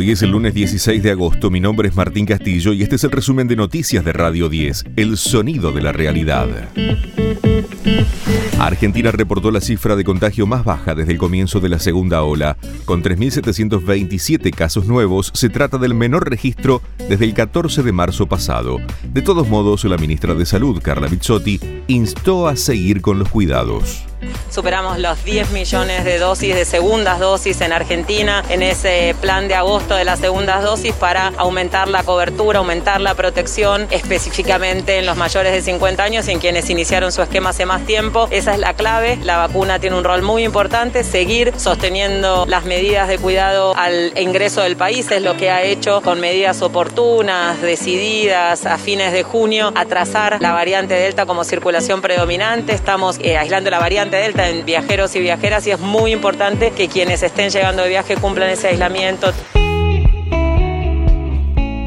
Hoy es el lunes 16 de agosto, mi nombre es Martín Castillo y este es el resumen de noticias de Radio 10, El Sonido de la Realidad. Argentina reportó la cifra de contagio más baja desde el comienzo de la segunda ola. Con 3.727 casos nuevos, se trata del menor registro desde el 14 de marzo pasado. De todos modos, la ministra de Salud, Carla Bizzotti, instó a seguir con los cuidados. Superamos los 10 millones de dosis de segundas dosis en Argentina en ese plan de agosto de las segundas dosis para aumentar la cobertura, aumentar la protección específicamente en los mayores de 50 años y en quienes iniciaron su esquema hace más tiempo. Esa es la clave. La vacuna tiene un rol muy importante. Seguir sosteniendo las medidas de cuidado al ingreso del país es lo que ha hecho con medidas oportunas, decididas a fines de junio, atrasar la variante Delta como circulación predominante. Estamos eh, aislando la variante Delta en viajeros y viajeras y es muy importante que quienes estén llegando de viaje cumplan ese aislamiento.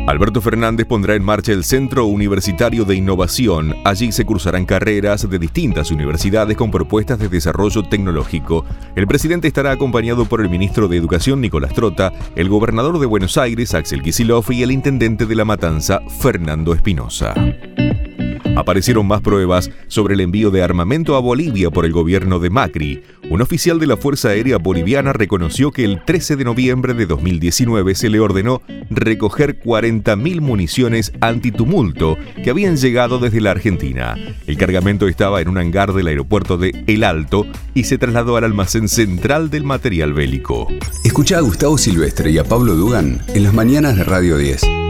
Alberto Fernández pondrá en marcha el Centro Universitario de Innovación. Allí se cruzarán carreras de distintas universidades con propuestas de desarrollo tecnológico. El presidente estará acompañado por el ministro de Educación Nicolás Trota, el gobernador de Buenos Aires Axel Kicillof y el intendente de La Matanza Fernando Espinosa. Aparecieron más pruebas sobre el envío de armamento a Bolivia por el gobierno de Macri. Un oficial de la Fuerza Aérea Boliviana reconoció que el 13 de noviembre de 2019 se le ordenó recoger 40.000 municiones antitumulto que habían llegado desde la Argentina. El cargamento estaba en un hangar del aeropuerto de El Alto y se trasladó al almacén central del material bélico. Escucha a Gustavo Silvestre y a Pablo Dugan en las mañanas de Radio 10.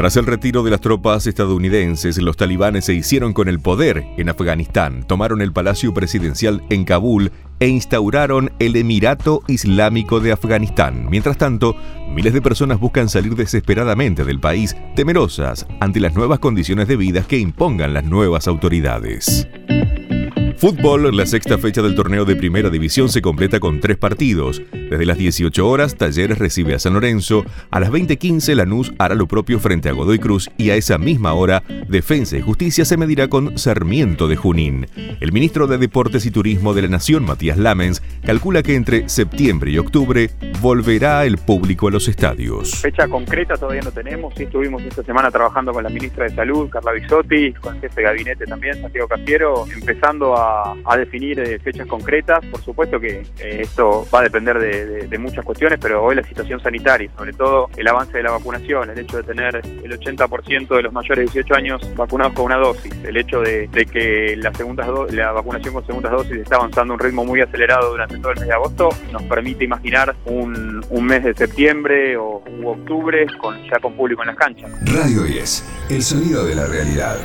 Tras el retiro de las tropas estadounidenses, los talibanes se hicieron con el poder en Afganistán, tomaron el palacio presidencial en Kabul e instauraron el Emirato Islámico de Afganistán. Mientras tanto, miles de personas buscan salir desesperadamente del país, temerosas ante las nuevas condiciones de vida que impongan las nuevas autoridades. Fútbol, la sexta fecha del torneo de primera división se completa con tres partidos. Desde las 18 horas, Talleres recibe a San Lorenzo, a las 20.15 Lanús hará lo propio frente a Godoy Cruz y a esa misma hora, Defensa y Justicia se medirá con Sarmiento de Junín. El ministro de Deportes y Turismo de la Nación, Matías Lamens, calcula que entre septiembre y octubre volverá el público a los estadios. Fecha concreta todavía no tenemos, sí estuvimos esta semana trabajando con la ministra de Salud, Carla Bisotti, con el jefe de gabinete también, Santiago Cafiero, empezando a definir eh, fechas concretas. Por supuesto que eh, esto va a depender de, muchas cuestiones, pero hoy la situación sanitaria, sobre todo el avance de la vacunación, el hecho de tener el 80% de los mayores de 18 años vacunados con una dosis, el hecho de, que la, segunda la vacunación con segundas dosis está avanzando a un ritmo muy acelerado durante todo el mes de agosto, nos permite imaginar un, mes de septiembre o octubre con, ya con público en las canchas. Radio 10, el sonido de la realidad.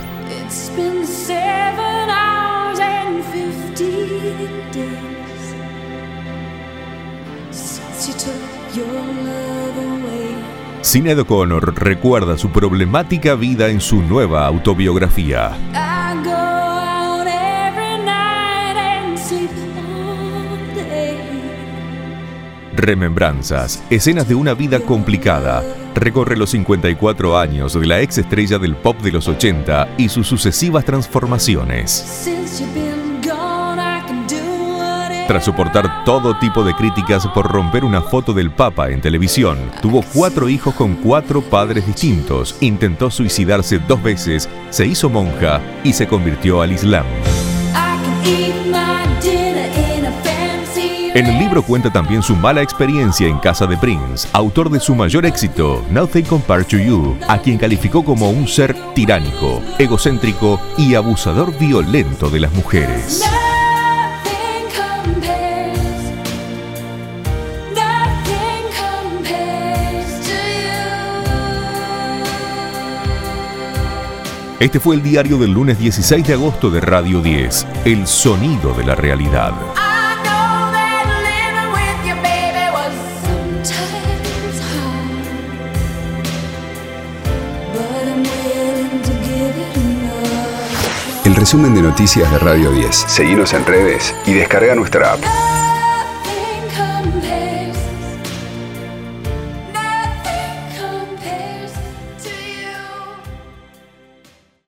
Sinead O'Connor recuerda su problemática vida en su nueva autobiografía. Remembranzas, escenas de una vida complicada. Recorre los 54 años de la ex estrella del pop de los 80 y sus sucesivas transformaciones. Tras soportar todo tipo de críticas por romper una foto del Papa en televisión, tuvo cuatro hijos con cuatro padres distintos, intentó suicidarse dos veces, se hizo monja y se convirtió al Islam. En el libro cuenta también su mala experiencia en casa de Prince, autor de su mayor éxito, Nothing Compared to You, a quien calificó como un ser tiránico, egocéntrico y abusador violento de las mujeres. Este fue el diario del lunes 16 de agosto de Radio 10, El sonido de la realidad. El resumen de noticias de Radio 10. Seguimos en redes y descarga nuestra app.